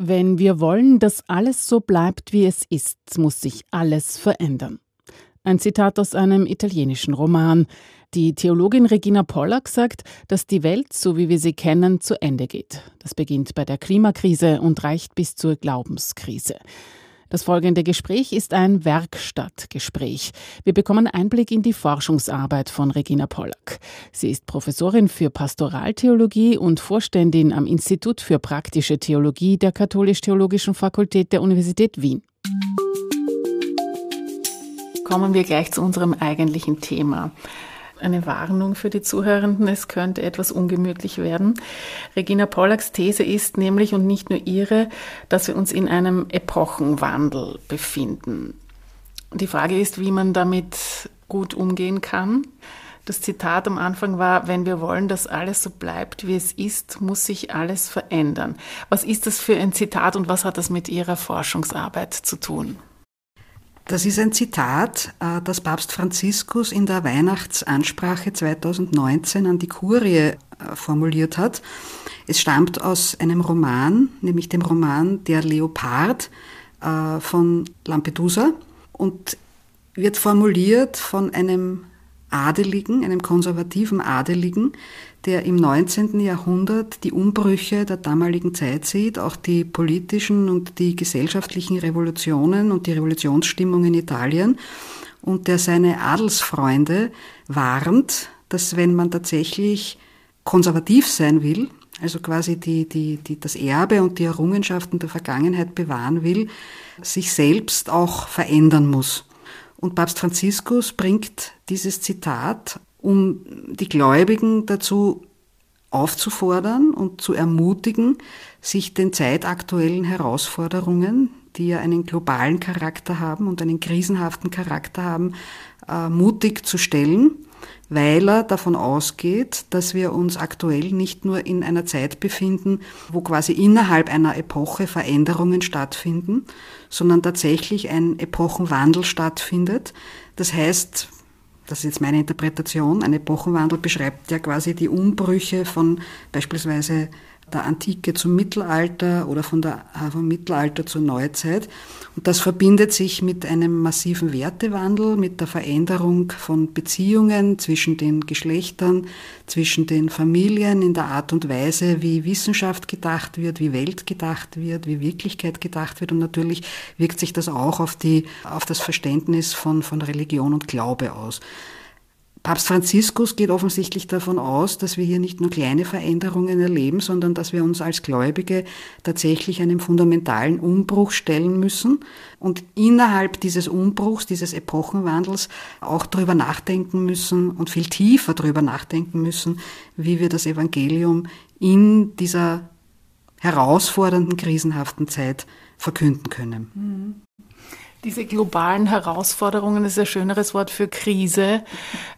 Wenn wir wollen, dass alles so bleibt, wie es ist, muss sich alles verändern. Ein Zitat aus einem italienischen Roman. Die Theologin Regina Pollack sagt, dass die Welt, so wie wir sie kennen, zu Ende geht. Das beginnt bei der Klimakrise und reicht bis zur Glaubenskrise. Das folgende Gespräch ist ein Werkstattgespräch. Wir bekommen Einblick in die Forschungsarbeit von Regina Pollack. Sie ist Professorin für Pastoraltheologie und Vorständin am Institut für praktische Theologie der Katholisch-Theologischen Fakultät der Universität Wien. Kommen wir gleich zu unserem eigentlichen Thema eine Warnung für die Zuhörenden, es könnte etwas ungemütlich werden. Regina Pollacks These ist nämlich und nicht nur ihre, dass wir uns in einem Epochenwandel befinden. Die Frage ist, wie man damit gut umgehen kann. Das Zitat am Anfang war, wenn wir wollen, dass alles so bleibt, wie es ist, muss sich alles verändern. Was ist das für ein Zitat und was hat das mit Ihrer Forschungsarbeit zu tun? Das ist ein Zitat, äh, das Papst Franziskus in der Weihnachtsansprache 2019 an die Kurie äh, formuliert hat. Es stammt aus einem Roman, nämlich dem Roman Der Leopard äh, von Lampedusa und wird formuliert von einem Adeligen, einem konservativen Adeligen, der im 19. Jahrhundert die Umbrüche der damaligen Zeit sieht, auch die politischen und die gesellschaftlichen Revolutionen und die Revolutionsstimmung in Italien und der seine Adelsfreunde warnt, dass wenn man tatsächlich konservativ sein will, also quasi die, die, die, das Erbe und die Errungenschaften der Vergangenheit bewahren will, sich selbst auch verändern muss. Und Papst Franziskus bringt dieses Zitat, um die Gläubigen dazu aufzufordern und zu ermutigen, sich den zeitaktuellen Herausforderungen, die ja einen globalen Charakter haben und einen krisenhaften Charakter haben, äh, mutig zu stellen, weil er davon ausgeht, dass wir uns aktuell nicht nur in einer Zeit befinden, wo quasi innerhalb einer Epoche Veränderungen stattfinden, sondern tatsächlich ein Epochenwandel stattfindet. Das heißt, das ist jetzt meine Interpretation, ein Epochenwandel beschreibt ja quasi die Umbrüche von beispielsweise der Antike zum Mittelalter oder von der, äh, vom Mittelalter zur Neuzeit. Und das verbindet sich mit einem massiven Wertewandel, mit der Veränderung von Beziehungen zwischen den Geschlechtern, zwischen den Familien, in der Art und Weise, wie Wissenschaft gedacht wird, wie Welt gedacht wird, wie Wirklichkeit gedacht wird. Und natürlich wirkt sich das auch auf, die, auf das Verständnis von, von Religion und Glaube aus. Papst Franziskus geht offensichtlich davon aus, dass wir hier nicht nur kleine Veränderungen erleben, sondern dass wir uns als Gläubige tatsächlich einem fundamentalen Umbruch stellen müssen und innerhalb dieses Umbruchs, dieses Epochenwandels auch darüber nachdenken müssen und viel tiefer darüber nachdenken müssen, wie wir das Evangelium in dieser herausfordernden, krisenhaften Zeit verkünden können. Diese globalen Herausforderungen ist ein schöneres Wort für Krise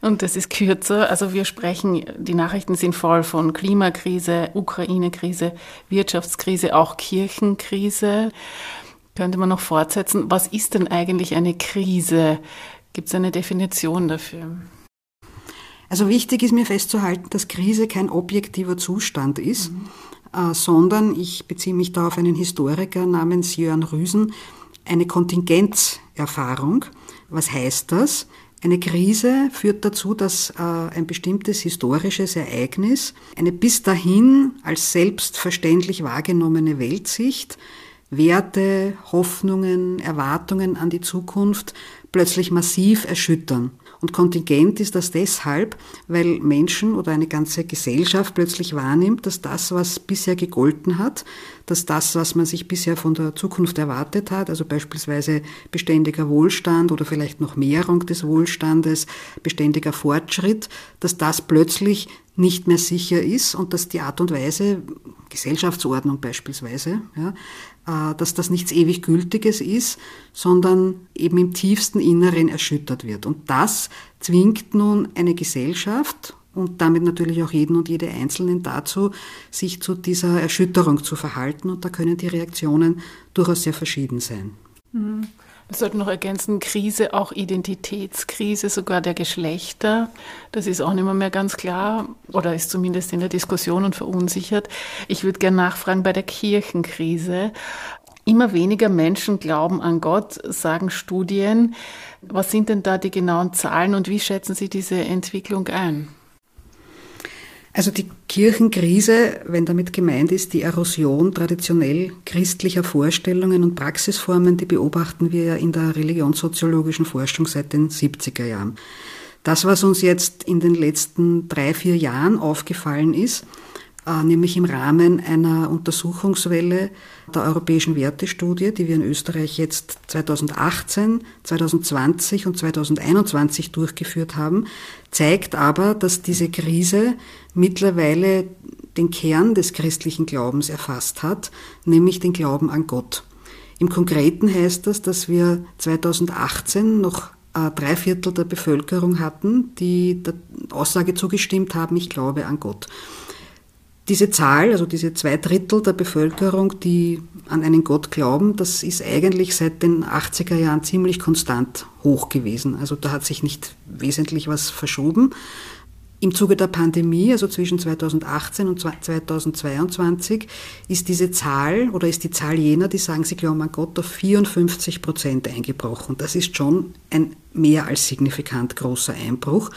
und das ist kürzer. Also wir sprechen, die Nachrichten sind voll von Klimakrise, Ukraine-Krise, Wirtschaftskrise, auch Kirchenkrise. Könnte man noch fortsetzen. Was ist denn eigentlich eine Krise? Gibt es eine Definition dafür? Also wichtig ist mir festzuhalten, dass Krise kein objektiver Zustand ist, mhm. äh, sondern ich beziehe mich da auf einen Historiker namens Jörn Rüsen, eine Kontingenzerfahrung. Was heißt das? Eine Krise führt dazu, dass äh, ein bestimmtes historisches Ereignis eine bis dahin als selbstverständlich wahrgenommene Weltsicht, Werte, Hoffnungen, Erwartungen an die Zukunft plötzlich massiv erschüttern. Und kontingent ist das deshalb, weil Menschen oder eine ganze Gesellschaft plötzlich wahrnimmt, dass das, was bisher gegolten hat, dass das, was man sich bisher von der Zukunft erwartet hat, also beispielsweise beständiger Wohlstand oder vielleicht noch Mehrung des Wohlstandes, beständiger Fortschritt, dass das plötzlich nicht mehr sicher ist und dass die Art und Weise, Gesellschaftsordnung beispielsweise, ja, äh, dass das nichts ewig Gültiges ist, sondern eben im tiefsten Inneren erschüttert wird. Und das zwingt nun eine Gesellschaft und damit natürlich auch jeden und jede Einzelnen dazu, sich zu dieser Erschütterung zu verhalten. Und da können die Reaktionen durchaus sehr verschieden sein. Mhm. Wir sollten noch ergänzen, Krise, auch Identitätskrise, sogar der Geschlechter. Das ist auch nicht mehr, mehr ganz klar oder ist zumindest in der Diskussion und verunsichert. Ich würde gerne nachfragen bei der Kirchenkrise. Immer weniger Menschen glauben an Gott, sagen Studien. Was sind denn da die genauen Zahlen und wie schätzen Sie diese Entwicklung ein? Also die Kirchenkrise, wenn damit gemeint ist, die Erosion traditionell christlicher Vorstellungen und Praxisformen, die beobachten wir ja in der religionssoziologischen Forschung seit den 70er Jahren. Das, was uns jetzt in den letzten drei, vier Jahren aufgefallen ist, nämlich im Rahmen einer Untersuchungswelle der Europäischen Wertestudie, die wir in Österreich jetzt 2018, 2020 und 2021 durchgeführt haben, zeigt aber, dass diese Krise mittlerweile den Kern des christlichen Glaubens erfasst hat, nämlich den Glauben an Gott. Im Konkreten heißt das, dass wir 2018 noch äh, drei Viertel der Bevölkerung hatten, die der Aussage zugestimmt haben, ich glaube an Gott. Diese Zahl, also diese zwei Drittel der Bevölkerung, die an einen Gott glauben, das ist eigentlich seit den 80er Jahren ziemlich konstant hoch gewesen. Also da hat sich nicht wesentlich was verschoben. Im Zuge der Pandemie, also zwischen 2018 und 2022, ist diese Zahl oder ist die Zahl jener, die sagen, sie glauben an Gott, auf 54 Prozent eingebrochen. Das ist schon ein mehr als signifikant großer Einbruch.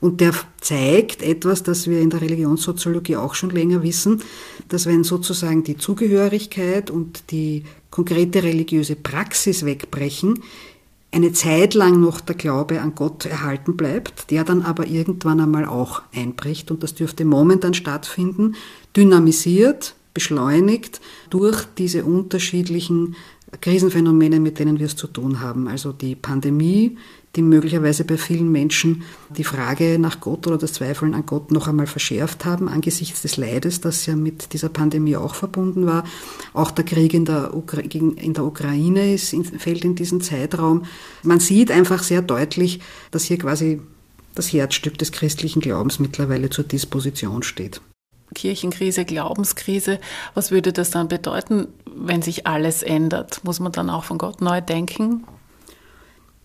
Und der zeigt etwas, das wir in der Religionssoziologie auch schon länger wissen, dass wenn sozusagen die Zugehörigkeit und die konkrete religiöse Praxis wegbrechen, eine Zeit lang noch der Glaube an Gott erhalten bleibt, der dann aber irgendwann einmal auch einbricht und das dürfte momentan stattfinden, dynamisiert, beschleunigt durch diese unterschiedlichen Krisenphänomene, mit denen wir es zu tun haben. Also die Pandemie, die möglicherweise bei vielen Menschen die Frage nach Gott oder das Zweifeln an Gott noch einmal verschärft haben, angesichts des Leides, das ja mit dieser Pandemie auch verbunden war. Auch der Krieg in der, Ukra in der Ukraine ist, fällt in diesen Zeitraum. Man sieht einfach sehr deutlich, dass hier quasi das Herzstück des christlichen Glaubens mittlerweile zur Disposition steht. Kirchenkrise, Glaubenskrise. Was würde das dann bedeuten, wenn sich alles ändert? Muss man dann auch von Gott neu denken?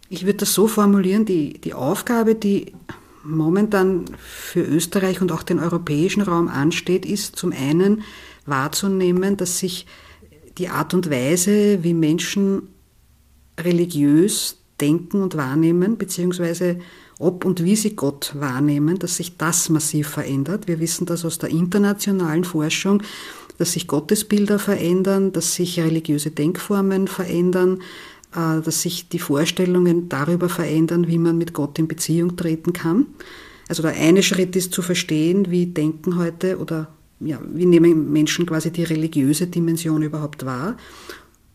Ich würde das so formulieren, die, die Aufgabe, die momentan für Österreich und auch den europäischen Raum ansteht, ist zum einen wahrzunehmen, dass sich die Art und Weise, wie Menschen religiös denken und wahrnehmen, beziehungsweise ob und wie sie Gott wahrnehmen, dass sich das massiv verändert. Wir wissen das aus der internationalen Forschung, dass sich Gottesbilder verändern, dass sich religiöse Denkformen verändern, dass sich die Vorstellungen darüber verändern, wie man mit Gott in Beziehung treten kann. Also der eine Schritt ist zu verstehen, wie denken heute oder ja, wie nehmen Menschen quasi die religiöse Dimension überhaupt wahr.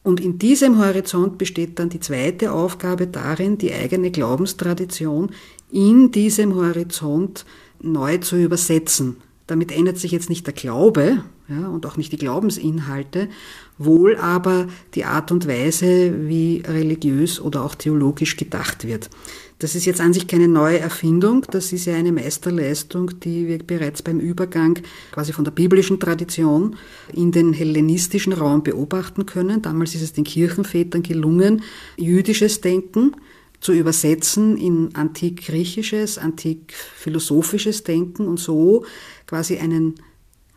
Und in diesem Horizont besteht dann die zweite Aufgabe darin, die eigene Glaubenstradition in diesem Horizont neu zu übersetzen. Damit ändert sich jetzt nicht der Glaube ja, und auch nicht die Glaubensinhalte, wohl aber die Art und Weise, wie religiös oder auch theologisch gedacht wird. Das ist jetzt an sich keine neue Erfindung, das ist ja eine Meisterleistung, die wir bereits beim Übergang quasi von der biblischen Tradition in den hellenistischen Raum beobachten können. Damals ist es den Kirchenvätern gelungen, jüdisches Denken zu übersetzen in antik-griechisches, antik-philosophisches Denken und so quasi einen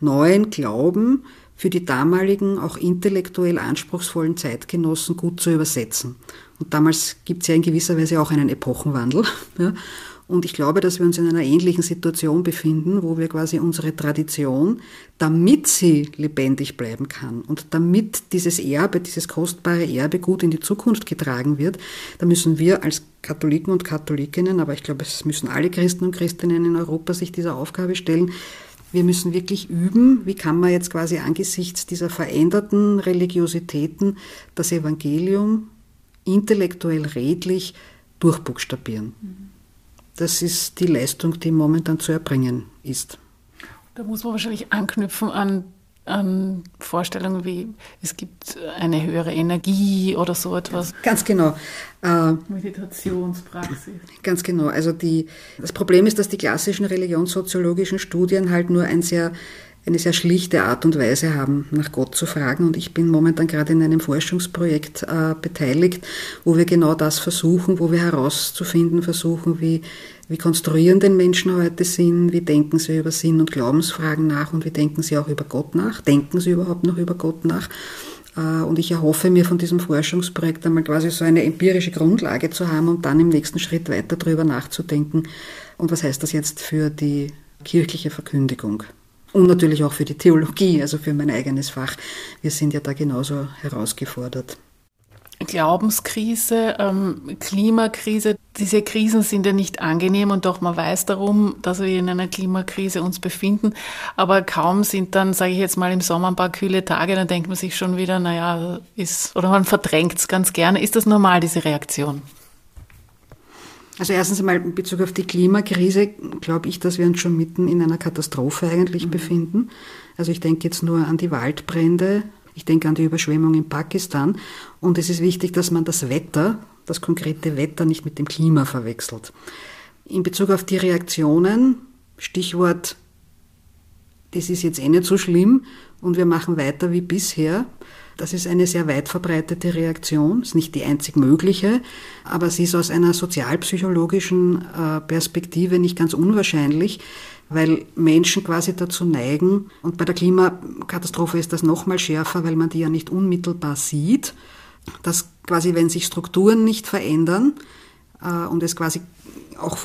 neuen Glauben für die damaligen, auch intellektuell anspruchsvollen Zeitgenossen gut zu übersetzen. Und damals gibt es ja in gewisser Weise auch einen Epochenwandel. Ja. Und ich glaube, dass wir uns in einer ähnlichen Situation befinden, wo wir quasi unsere Tradition, damit sie lebendig bleiben kann und damit dieses Erbe, dieses kostbare Erbe gut in die Zukunft getragen wird, da müssen wir als Katholiken und Katholikinnen, aber ich glaube, es müssen alle Christen und Christinnen in Europa sich dieser Aufgabe stellen, wir müssen wirklich üben, wie kann man jetzt quasi angesichts dieser veränderten Religiositäten das Evangelium intellektuell redlich durchbuchstabieren. Das ist die Leistung, die momentan zu erbringen ist. Da muss man wahrscheinlich anknüpfen an an Vorstellungen wie es gibt eine höhere Energie oder so etwas. Ganz genau. Äh, Meditationspraxis. Ganz genau. Also die, das Problem ist, dass die klassischen religionssoziologischen Studien halt nur ein sehr eine sehr schlichte Art und Weise haben, nach Gott zu fragen. Und ich bin momentan gerade in einem Forschungsprojekt äh, beteiligt, wo wir genau das versuchen, wo wir herauszufinden versuchen, wie, wie konstruieren denn Menschen heute Sinn, wie denken sie über Sinn und Glaubensfragen nach und wie denken sie auch über Gott nach, denken sie überhaupt noch über Gott nach. Äh, und ich erhoffe mir von diesem Forschungsprojekt einmal quasi so eine empirische Grundlage zu haben und dann im nächsten Schritt weiter darüber nachzudenken. Und was heißt das jetzt für die kirchliche Verkündigung? Und natürlich auch für die Theologie, also für mein eigenes Fach. Wir sind ja da genauso herausgefordert. Glaubenskrise, ähm, Klimakrise, diese Krisen sind ja nicht angenehm und doch man weiß darum, dass wir in einer Klimakrise uns befinden. Aber kaum sind dann, sage ich jetzt mal, im Sommer ein paar kühle Tage, dann denkt man sich schon wieder, naja, ist, oder man verdrängt es ganz gerne. Ist das normal, diese Reaktion? Also erstens einmal in Bezug auf die Klimakrise glaube ich, dass wir uns schon mitten in einer Katastrophe eigentlich mhm. befinden. Also ich denke jetzt nur an die Waldbrände, ich denke an die Überschwemmung in Pakistan. Und es ist wichtig, dass man das Wetter, das konkrete Wetter nicht mit dem Klima verwechselt. In Bezug auf die Reaktionen, Stichwort, das ist jetzt eh nicht so schlimm und wir machen weiter wie bisher, das ist eine sehr weit verbreitete Reaktion, ist nicht die einzig mögliche, aber sie ist aus einer sozialpsychologischen äh, Perspektive nicht ganz unwahrscheinlich, weil Menschen quasi dazu neigen, und bei der Klimakatastrophe ist das noch mal schärfer, weil man die ja nicht unmittelbar sieht, dass quasi, wenn sich Strukturen nicht verändern äh, und es quasi auch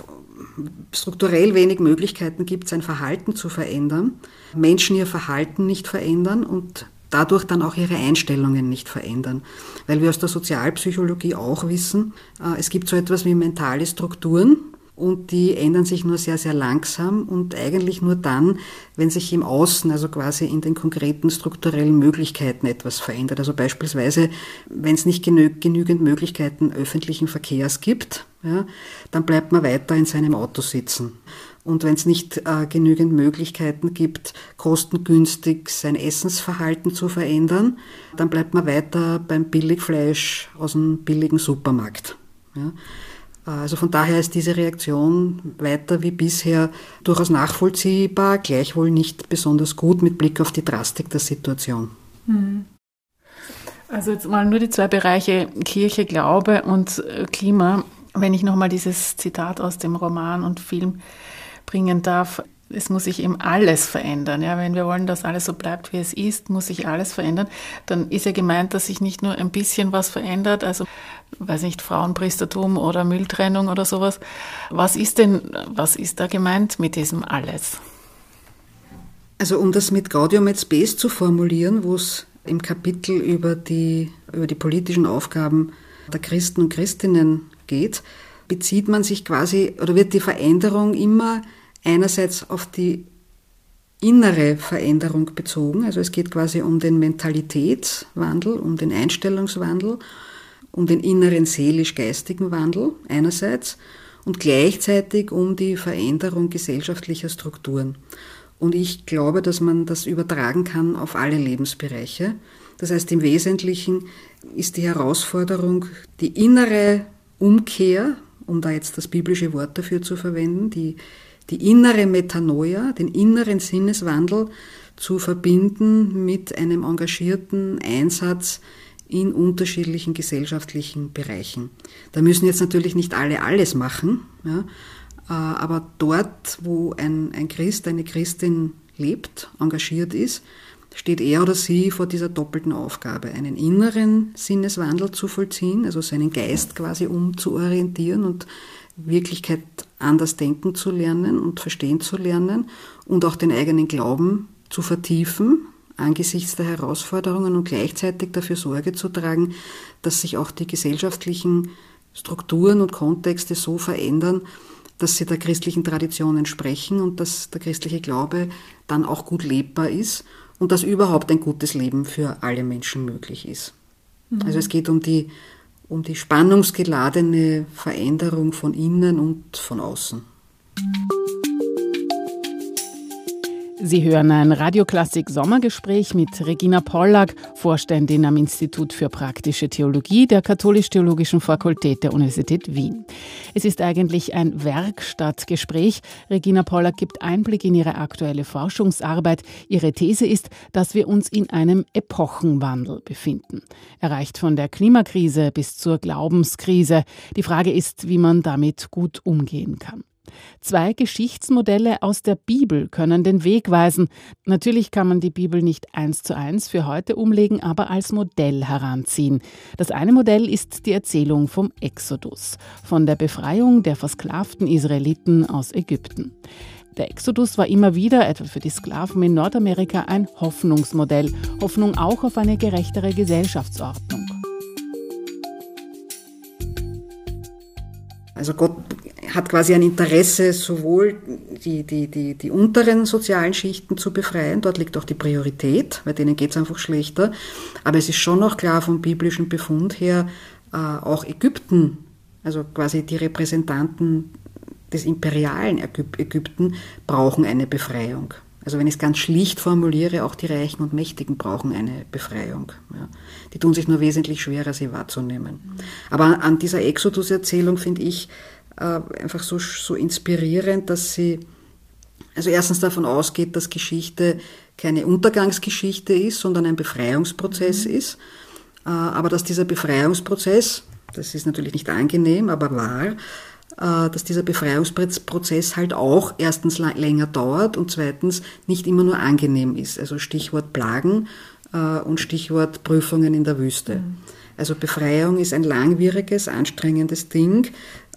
strukturell wenig Möglichkeiten gibt, sein Verhalten zu verändern, Menschen ihr Verhalten nicht verändern und dadurch dann auch ihre Einstellungen nicht verändern. Weil wir aus der Sozialpsychologie auch wissen, äh, es gibt so etwas wie mentale Strukturen und die ändern sich nur sehr, sehr langsam und eigentlich nur dann, wenn sich im Außen, also quasi in den konkreten strukturellen Möglichkeiten etwas verändert. Also beispielsweise, wenn es nicht genü genügend Möglichkeiten öffentlichen Verkehrs gibt, ja, dann bleibt man weiter in seinem Auto sitzen. Und wenn es nicht äh, genügend Möglichkeiten gibt, kostengünstig sein Essensverhalten zu verändern, dann bleibt man weiter beim Billigfleisch aus dem billigen Supermarkt. Ja. Also von daher ist diese Reaktion weiter wie bisher durchaus nachvollziehbar, gleichwohl nicht besonders gut mit Blick auf die Drastik der Situation. Mhm. Also jetzt mal nur die zwei Bereiche Kirche, Glaube und äh, Klima. Wenn ich nochmal dieses Zitat aus dem Roman und Film bringen darf, es muss sich eben alles verändern. Ja, wenn wir wollen, dass alles so bleibt, wie es ist, muss sich alles verändern. Dann ist ja gemeint, dass sich nicht nur ein bisschen was verändert, also, weiß nicht, Frauenpriestertum oder Mülltrennung oder sowas. Was ist denn, was ist da gemeint mit diesem alles? Also, um das mit Gaudium et Spes zu formulieren, wo es im Kapitel über die, über die politischen Aufgaben der Christen und Christinnen geht, bezieht man sich quasi oder wird die Veränderung immer einerseits auf die innere Veränderung bezogen, also es geht quasi um den Mentalitätswandel, um den Einstellungswandel, um den inneren seelisch-geistigen Wandel einerseits und gleichzeitig um die Veränderung gesellschaftlicher Strukturen. Und ich glaube, dass man das übertragen kann auf alle Lebensbereiche. Das heißt, im Wesentlichen ist die Herausforderung die innere Umkehr, um da jetzt das biblische Wort dafür zu verwenden, die die innere Metanoia, den inneren Sinneswandel zu verbinden mit einem engagierten Einsatz in unterschiedlichen gesellschaftlichen Bereichen. Da müssen jetzt natürlich nicht alle alles machen, ja, äh, aber dort, wo ein, ein Christ, eine Christin lebt, engagiert ist, steht er oder sie vor dieser doppelten Aufgabe, einen inneren Sinneswandel zu vollziehen, also seinen Geist quasi umzuorientieren und Wirklichkeit anders denken zu lernen und verstehen zu lernen und auch den eigenen Glauben zu vertiefen angesichts der Herausforderungen und gleichzeitig dafür Sorge zu tragen, dass sich auch die gesellschaftlichen Strukturen und Kontexte so verändern, dass sie der christlichen Tradition entsprechen und dass der christliche Glaube dann auch gut lebbar ist und dass überhaupt ein gutes Leben für alle Menschen möglich ist. Mhm. Also es geht um die um die spannungsgeladene Veränderung von innen und von außen. Sie hören ein Radioklassik Sommergespräch mit Regina Pollack, Vorständin am Institut für praktische Theologie der Katholisch-Theologischen Fakultät der Universität Wien. Es ist eigentlich ein Werkstattgespräch. Regina Pollack gibt Einblick in ihre aktuelle Forschungsarbeit. Ihre These ist, dass wir uns in einem Epochenwandel befinden. Erreicht von der Klimakrise bis zur Glaubenskrise. Die Frage ist, wie man damit gut umgehen kann. Zwei Geschichtsmodelle aus der Bibel können den Weg weisen. Natürlich kann man die Bibel nicht eins zu eins für heute umlegen, aber als Modell heranziehen. Das eine Modell ist die Erzählung vom Exodus, von der Befreiung der versklavten Israeliten aus Ägypten. Der Exodus war immer wieder, etwa für die Sklaven in Nordamerika, ein Hoffnungsmodell. Hoffnung auch auf eine gerechtere Gesellschaftsordnung. Also Gott hat quasi ein Interesse, sowohl die, die, die, die unteren sozialen Schichten zu befreien, dort liegt auch die Priorität, bei denen geht es einfach schlechter. Aber es ist schon noch klar vom biblischen Befund her, äh, auch Ägypten, also quasi die Repräsentanten des imperialen Ägypten, brauchen eine Befreiung. Also wenn ich es ganz schlicht formuliere, auch die Reichen und Mächtigen brauchen eine Befreiung. Ja. Die tun sich nur wesentlich schwerer, sie wahrzunehmen. Aber an dieser Exodus-Erzählung finde ich einfach so, so inspirierend, dass sie also erstens davon ausgeht, dass Geschichte keine Untergangsgeschichte ist, sondern ein Befreiungsprozess mhm. ist. Äh, aber dass dieser Befreiungsprozess, das ist natürlich nicht angenehm, aber wahr, äh, dass dieser Befreiungsprozess halt auch erstens länger dauert und zweitens nicht immer nur angenehm ist. Also Stichwort Plagen äh, und Stichwort Prüfungen in der Wüste. Mhm. Also Befreiung ist ein langwieriges, anstrengendes Ding, äh,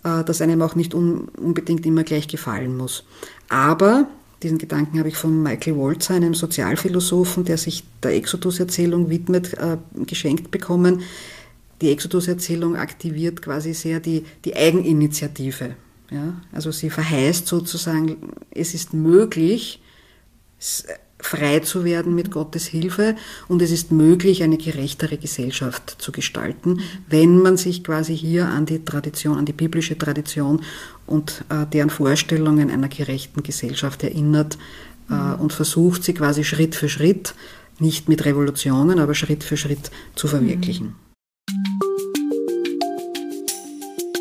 das einem auch nicht unbedingt immer gleich gefallen muss. Aber diesen Gedanken habe ich von Michael Walzer, einem Sozialphilosophen, der sich der Exodus-Erzählung widmet, geschenkt bekommen die Exodus-Erzählung aktiviert quasi sehr die, die Eigeninitiative. Ja? Also sie verheißt sozusagen, es ist möglich, frei zu werden mit Gottes Hilfe und es ist möglich, eine gerechtere Gesellschaft zu gestalten, wenn man sich quasi hier an die Tradition, an die biblische Tradition und äh, deren Vorstellungen einer gerechten Gesellschaft erinnert äh, mhm. und versucht, sie quasi Schritt für Schritt, nicht mit Revolutionen, aber Schritt für Schritt zu verwirklichen. Mhm.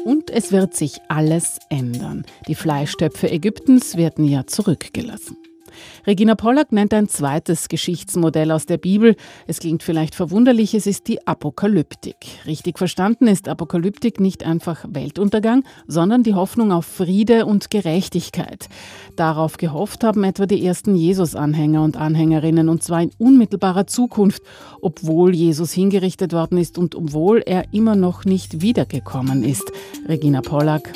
Und es wird sich alles ändern. Die Fleischtöpfe Ägyptens werden ja zurückgelassen. Regina Pollack nennt ein zweites Geschichtsmodell aus der Bibel. Es klingt vielleicht verwunderlich, es ist die Apokalyptik. Richtig verstanden ist Apokalyptik nicht einfach Weltuntergang, sondern die Hoffnung auf Friede und Gerechtigkeit. Darauf gehofft haben etwa die ersten Jesus-Anhänger und Anhängerinnen, und zwar in unmittelbarer Zukunft, obwohl Jesus hingerichtet worden ist und obwohl er immer noch nicht wiedergekommen ist. Regina Pollack.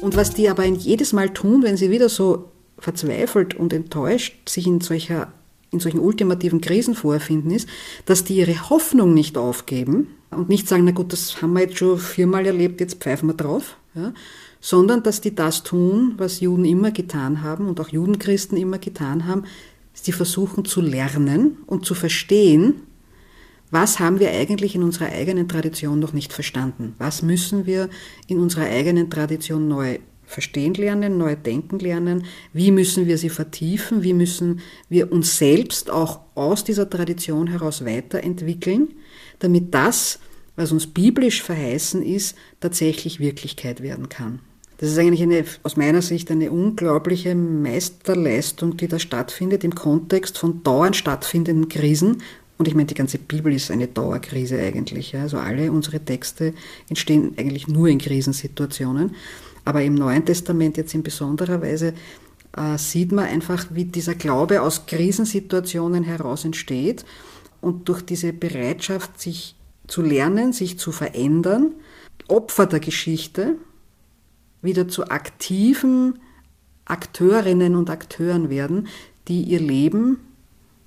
Und was die aber jedes Mal tun, wenn sie wieder so verzweifelt und enttäuscht sich in, solcher, in solchen ultimativen Krisen vorfinden, ist, dass die ihre Hoffnung nicht aufgeben und nicht sagen, na gut, das haben wir jetzt schon viermal erlebt, jetzt pfeifen wir drauf, ja, sondern dass die das tun, was Juden immer getan haben und auch Judenchristen immer getan haben, sie versuchen zu lernen und zu verstehen, was haben wir eigentlich in unserer eigenen Tradition noch nicht verstanden? Was müssen wir in unserer eigenen Tradition neu verstehen lernen, neu denken lernen, wie müssen wir sie vertiefen, wie müssen wir uns selbst auch aus dieser Tradition heraus weiterentwickeln, damit das, was uns biblisch verheißen ist, tatsächlich Wirklichkeit werden kann. Das ist eigentlich eine, aus meiner Sicht eine unglaubliche Meisterleistung, die da stattfindet im Kontext von dauernd stattfindenden Krisen. Und ich meine, die ganze Bibel ist eine Dauerkrise eigentlich. Also alle unsere Texte entstehen eigentlich nur in Krisensituationen. Aber im Neuen Testament jetzt in besonderer Weise äh, sieht man einfach, wie dieser Glaube aus Krisensituationen heraus entsteht und durch diese Bereitschaft, sich zu lernen, sich zu verändern, Opfer der Geschichte wieder zu aktiven Akteurinnen und Akteuren werden, die ihr Leben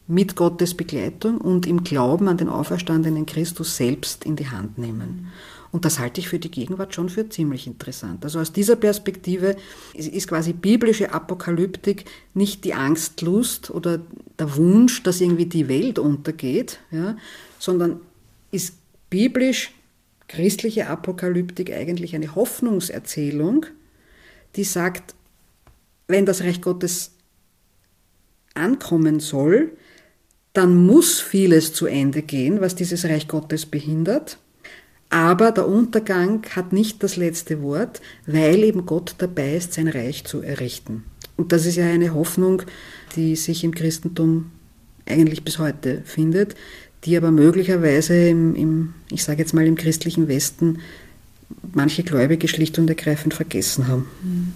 mit Gottes Begleitung und im Glauben an den auferstandenen Christus selbst in die Hand nehmen. Und das halte ich für die Gegenwart schon für ziemlich interessant. Also aus dieser Perspektive ist quasi biblische Apokalyptik nicht die Angstlust oder der Wunsch, dass irgendwie die Welt untergeht, ja, sondern ist biblisch christliche Apokalyptik eigentlich eine Hoffnungserzählung, die sagt, wenn das Reich Gottes ankommen soll, dann muss vieles zu Ende gehen, was dieses Reich Gottes behindert. Aber der Untergang hat nicht das letzte Wort, weil eben Gott dabei ist, sein Reich zu errichten. Und das ist ja eine Hoffnung, die sich im Christentum eigentlich bis heute findet, die aber möglicherweise im, im ich sage jetzt mal im christlichen Westen manche Gläubige schlicht und ergreifend vergessen haben. Mhm.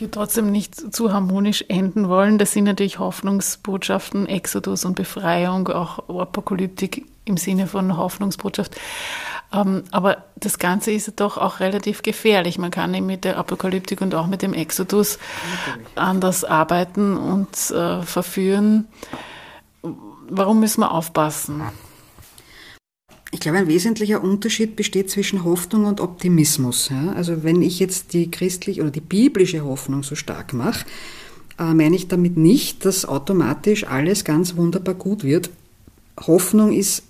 Ich würde trotzdem nicht zu harmonisch enden wollen. Das sind natürlich Hoffnungsbotschaften, Exodus und Befreiung, auch Apokalyptik im Sinne von Hoffnungsbotschaft. Ähm, aber das Ganze ist doch auch relativ gefährlich. Man kann eben mit der Apokalyptik und auch mit dem Exodus anders arbeiten und äh, verführen. Warum müssen wir aufpassen? Ich glaube, ein wesentlicher Unterschied besteht zwischen Hoffnung und Optimismus. Also wenn ich jetzt die christliche oder die biblische Hoffnung so stark mache, äh, meine ich damit nicht, dass automatisch alles ganz wunderbar gut wird. Hoffnung ist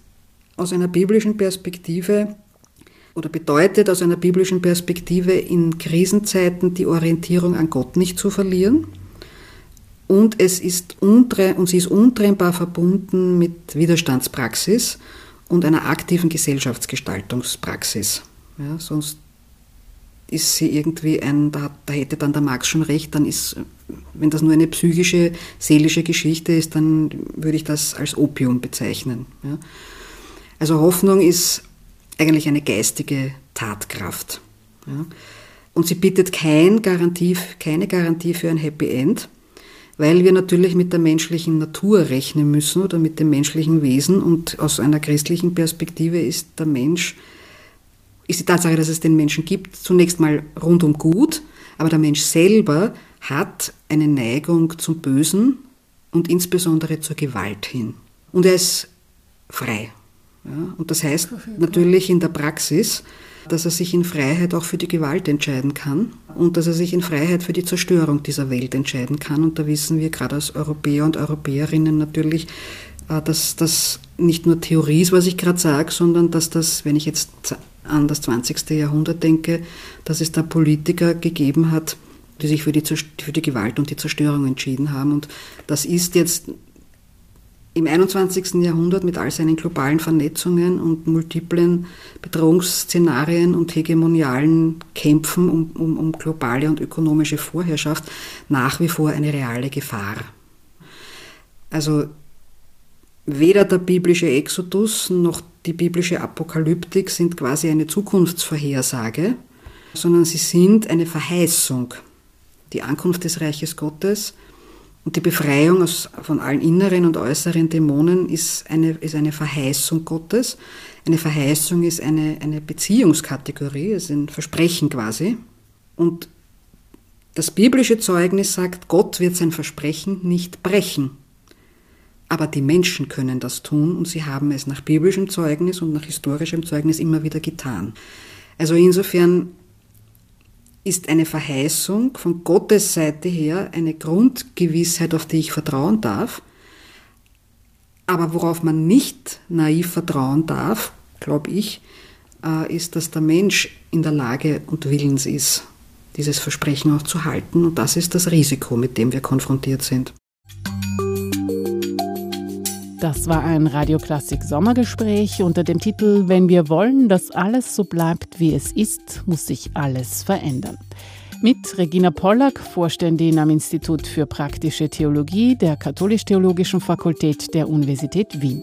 aus einer biblischen Perspektive oder bedeutet aus einer biblischen Perspektive in Krisenzeiten die Orientierung an Gott nicht zu verlieren. Und es ist untre und sie ist untrennbar verbunden mit Widerstandspraxis und einer aktiven Gesellschaftsgestaltungspraxis. Ja, sonst ist sie irgendwie ein, da, da, hätte dann der Marx schon recht, dann ist, wenn das nur eine psychische, seelische Geschichte ist, dann würde ich das als Opium bezeichnen. Ja. Also Hoffnung ist eigentlich eine geistige Tatkraft. Ja. Und sie bietet kein Garantie, keine Garantie für ein Happy End, weil wir natürlich mit der menschlichen Natur rechnen müssen oder mit dem menschlichen Wesen und aus einer christlichen Perspektive ist der Mensch, ist die Tatsache, dass es den Menschen gibt, zunächst mal rundum gut, aber der Mensch selber hat eine Neigung zum Bösen und insbesondere zur Gewalt hin. Und er ist frei. Ja, und das heißt natürlich in der Praxis, dass er sich in Freiheit auch für die Gewalt entscheiden kann und dass er sich in Freiheit für die Zerstörung dieser Welt entscheiden kann. Und da wissen wir gerade als Europäer und Europäerinnen natürlich, äh, dass das nicht nur Theorie ist, was ich gerade sage, sondern dass das, wenn ich jetzt an das 20. Jahrhundert denke, dass es da Politiker gegeben hat, die sich für die, für die Gewalt und die Zerstörung entschieden haben. Und das ist jetzt im 21. Jahrhundert mit all seinen globalen Vernetzungen und multiplen Bedrohungsszenarien und hegemonialen Kämpfen um, um, um, globale und ökonomische Vorherrschaft nach wie vor eine reale Gefahr. Also weder der biblische Exodus noch die biblische Apokalyptik sind quasi eine Zukunftsvorhersage, sondern sie sind eine Verheißung. Die Ankunft des Reiches Gottes – und die Befreiung aus, von allen inneren und äußeren Dämonen ist eine, ist eine Verheißung Gottes. Eine Verheißung ist eine, eine Beziehungskategorie, ist ein Versprechen quasi. Und das biblische Zeugnis sagt, Gott wird sein Versprechen nicht brechen. Aber die Menschen können das tun und sie haben es nach biblischem Zeugnis und nach historischem Zeugnis immer wieder getan. Also insofern ist eine Verheißung von Gottes Seite her eine Grundgewissheit, auf die ich vertrauen darf. Aber worauf man nicht naiv vertrauen darf, glaube ich, äh, ist, dass der Mensch in der Lage und willens ist, dieses Versprechen auch zu halten. Und das ist das Risiko, mit dem wir konfrontiert sind. Das war ein Radioklassik Sommergespräch unter dem Titel Wenn wir wollen, dass alles so bleibt, wie es ist, muss sich alles verändern. Mit Regina Pollack, Vorständin am Institut für praktische Theologie der Katholisch-Theologischen Fakultät der Universität Wien.